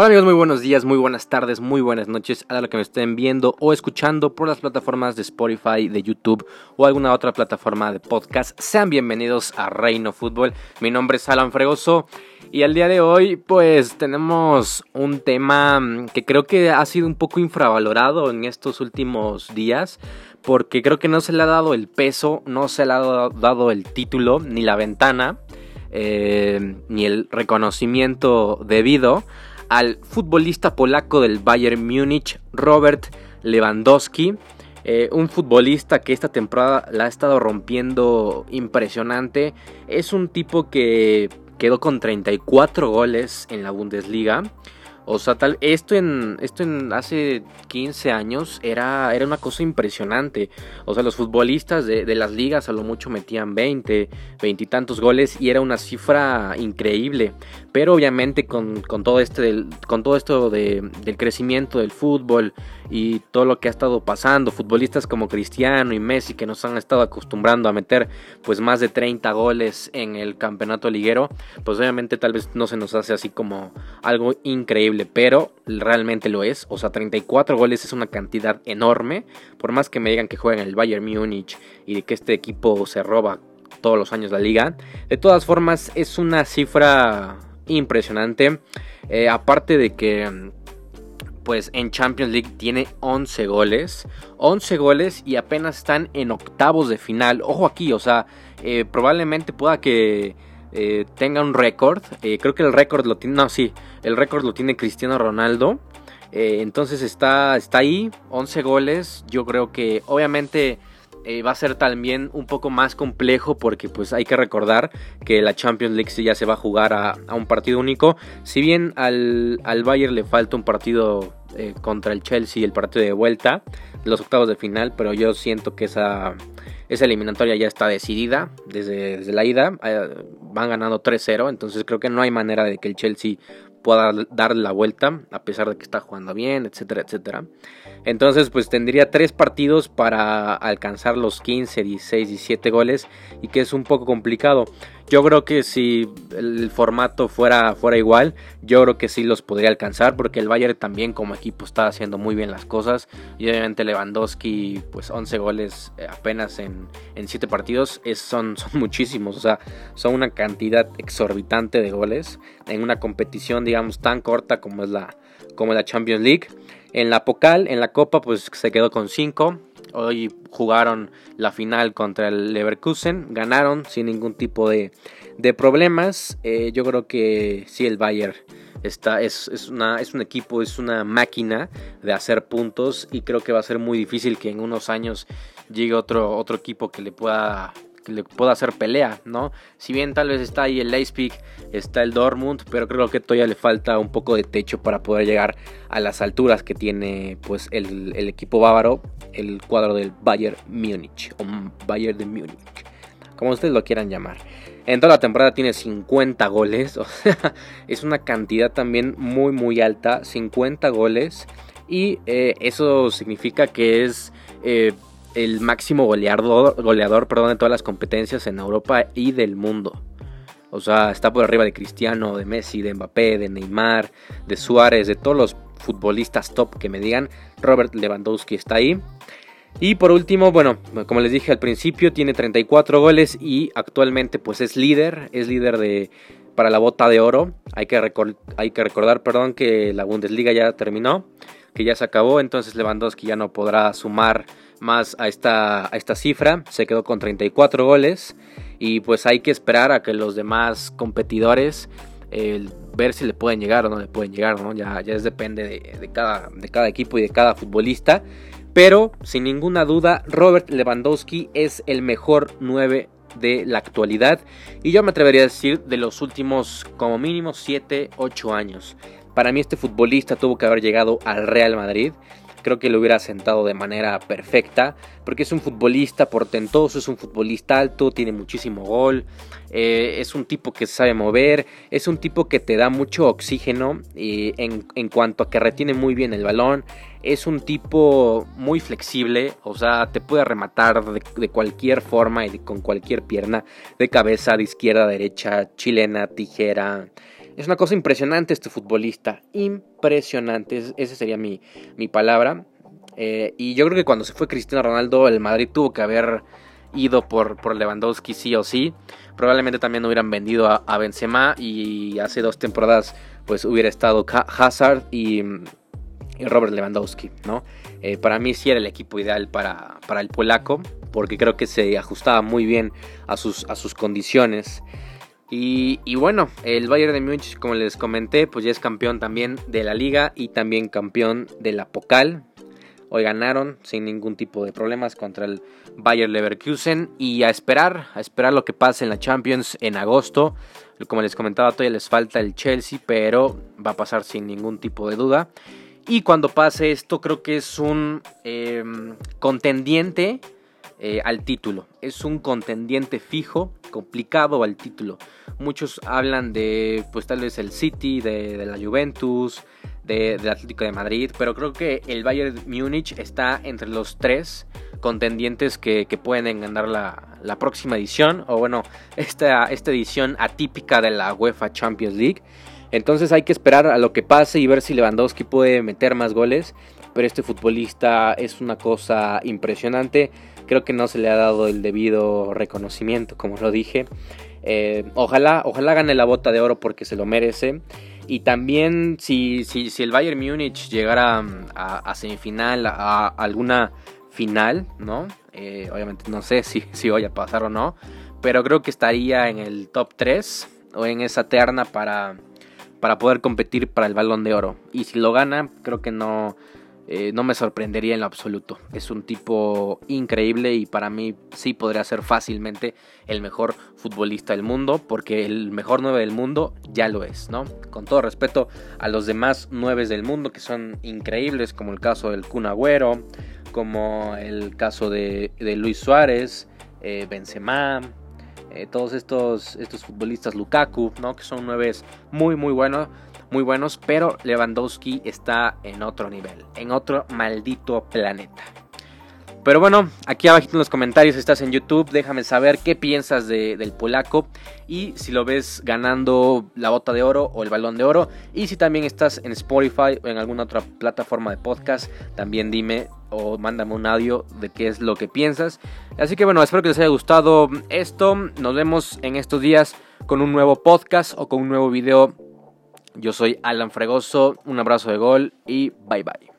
Hola amigos, muy buenos días, muy buenas tardes, muy buenas noches a lo que me estén viendo o escuchando por las plataformas de Spotify, de YouTube o alguna otra plataforma de podcast. Sean bienvenidos a Reino Fútbol. Mi nombre es Alan Fregoso y al día de hoy pues tenemos un tema que creo que ha sido un poco infravalorado en estos últimos días porque creo que no se le ha dado el peso, no se le ha dado el título ni la ventana. Eh, ni el reconocimiento debido al futbolista polaco del Bayern Múnich, Robert Lewandowski. Eh, un futbolista que esta temporada la ha estado rompiendo impresionante. Es un tipo que quedó con 34 goles en la Bundesliga. O sea, tal, esto en, esto en hace 15 años era, era una cosa impresionante. O sea, los futbolistas de, las ligas a lo mucho metían 20, 20 y tantos goles y era una cifra increíble. Pero obviamente con, todo, este con todo esto del crecimiento del fútbol y todo lo que ha estado pasando, futbolistas como Cristiano y Messi que nos han estado acostumbrando a meter pues más de 30 goles en el campeonato liguero, pues obviamente tal vez no se nos hace así como algo increíble, pero realmente lo es, o sea, 34 goles es una cantidad enorme, por más que me digan que juegan el Bayern Múnich y que este equipo se roba todos los años la liga, de todas formas es una cifra impresionante, eh, aparte de que pues en Champions League tiene 11 goles. 11 goles y apenas están en octavos de final. Ojo aquí, o sea, eh, probablemente pueda que eh, tenga un récord. Creo que el récord lo tiene, no, sí, el récord lo tiene Cristiano Ronaldo. entonces está, está ahí, 11 goles. Yo creo que obviamente eh, va a ser también un poco más complejo porque pues hay que recordar que la Champions League ya se va a jugar a, un partido único. Si bien al, al Bayern le falta un partido eh, contra el Chelsea, el partido de vuelta, los octavos de final, pero yo siento que esa, esa eliminatoria ya está decidida desde, desde la ida. Eh, van ganando 3-0, entonces creo que no hay manera de que el Chelsea pueda dar la vuelta, a pesar de que está jugando bien, etcétera, etcétera. Entonces, pues tendría tres partidos para alcanzar los 15, 16, 17 goles y que es un poco complicado. Yo creo que si el formato fuera, fuera igual, yo creo que sí los podría alcanzar porque el Bayern también como equipo está haciendo muy bien las cosas y obviamente Lewandowski pues 11 goles eh, apenas en, en 7 partidos es, son, son muchísimos, o sea, son una cantidad exorbitante de goles en una competición digamos tan corta como es la, como la Champions League. En la Pocal, en la Copa pues se quedó con 5, Hoy jugaron la final contra el Leverkusen, ganaron sin ningún tipo de, problemas. Eh, yo creo que sí, el Bayern está, es, una, es un equipo, es una máquina de hacer puntos y creo que va a ser muy difícil que en unos años llegue otro, otro equipo que le pueda le pueda hacer pelea, ¿no? Si bien tal vez está ahí el Leipzig, está el Dortmund, pero creo que todavía le falta un poco de techo para poder llegar a las alturas que tiene pues el, equipo bávaro, el cuadro del Bayern Múnich o Bayern de Múnich, como ustedes lo quieran llamar. En toda la temporada tiene 50 goles, o sea, es una cantidad también muy muy alta, 50 goles y eh, eso significa que es eh, el máximo goleador, goleador perdón, de todas las competencias en Europa y del mundo. O sea, está por arriba de Cristiano, de Messi, de Mbappé, de Neymar, de Suárez, de todos los futbolistas top que me digan. Robert Lewandowski está ahí. Y por último, bueno, como les dije al principio, tiene 34 goles y actualmente pues es líder, es líder de para la bota de oro. Hay que, hay que recordar, perdón, que la Bundesliga ya terminó, que ya se acabó, entonces Lewandowski ya no podrá sumar más a esta, a esta cifra. Se quedó con 34 goles. Y pues hay que esperar a que los demás competidores ver si le pueden llegar o no le pueden llegar. ¿no? Ya, ya depende de, cada, de cada equipo y de cada futbolista. Pero sin ninguna duda, Robert Lewandowski es el mejor 9 de la actualidad. Y yo me atrevería a decir de los últimos como mínimo 7, 8 años. Para mí este futbolista tuvo que haber llegado al Real Madrid creo que lo hubiera sentado de manera perfecta, porque es un futbolista portentoso, es un futbolista alto, tiene muchísimo gol, eh, es un tipo que sabe mover, es un tipo que te da mucho oxígeno y en, en, cuanto a que retiene muy bien el balón, es un tipo muy flexible, o sea, te puede rematar de, cualquier forma y con cualquier pierna, de cabeza, de izquierda derecha, chilena, tijera, es una cosa impresionante este futbolista. Impresionante. esa sería mi, mi palabra. Eh, y yo creo que cuando se fue Cristiano Ronaldo, el Madrid tuvo que haber ido por, por Lewandowski sí o sí. Probablemente también hubieran vendido a, Benzema y hace dos temporadas pues hubiera estado Hazard y, Robert Lewandowski, ¿no? Eh, para mí sí era el equipo ideal para, para, el polaco porque creo que se ajustaba muy bien a sus, a sus condiciones. Y, bueno, el Bayern de Múnich, como les comenté, pues ya es campeón también de la liga y también campeón de la Pokal. Hoy ganaron sin ningún tipo de problemas contra el Bayer Leverkusen y a esperar, a esperar lo que pase en la Champions en agosto. Como les comentaba, todavía les falta el Chelsea, pero va a pasar sin ningún tipo de duda. Y cuando pase esto, creo que es un em, contendiente eh, al título. Es un contendiente fijo, complicado al título. Muchos hablan de, pues tal vez el City, de, de la Juventus, del Atlético de Madrid, pero creo que el Bayern Múnich está entre los tres contendientes que, pueden ganar la, próxima edición, o bueno, esta, esta edición atípica de la UEFA Champions League. Entonces hay que esperar a lo que pase y ver si Lewandowski puede meter más goles. Pero este futbolista es una cosa impresionante. Creo que no se le ha dado el debido reconocimiento, como lo dije. Eh, ojalá, ojalá gane la bota de oro porque se lo merece. Y también si, si, si el Bayern Múnich llegara a, semifinal, a, alguna final, ¿no? Eh, obviamente no sé si, si voy a pasar o no. Pero creo que estaría en el top 3 o en esa terna para, para poder competir para el balón de oro. Y si lo gana, creo que no, eh, no me sorprendería en lo absoluto. Es un tipo increíble y para mí sí podría ser fácilmente el mejor futbolista del mundo, porque el mejor 9 del mundo ya lo es, ¿no? Con todo respeto a los demás 9 del mundo que son increíbles, como el caso del Kun Agüero, como el caso de, Luis Suárez, eh, Benzema, eh, todos estos, estos futbolistas Lukaku, ¿no? Que son nueves muy muy buenos muy buenos, pero Lewandowski está en otro nivel, en otro maldito planeta. Pero bueno, aquí abajo en los comentarios estás en YouTube, déjame saber qué piensas del polaco y si lo ves ganando la bota de oro o el balón de oro. Y si también estás en Spotify o en alguna otra plataforma de podcast, también dime o mándame un audio de qué es lo que piensas. Así que bueno, espero que les haya gustado esto. Nos vemos en estos días con un nuevo podcast o con un nuevo video yo soy Alan Fregoso, un abrazo de gol y bye bye.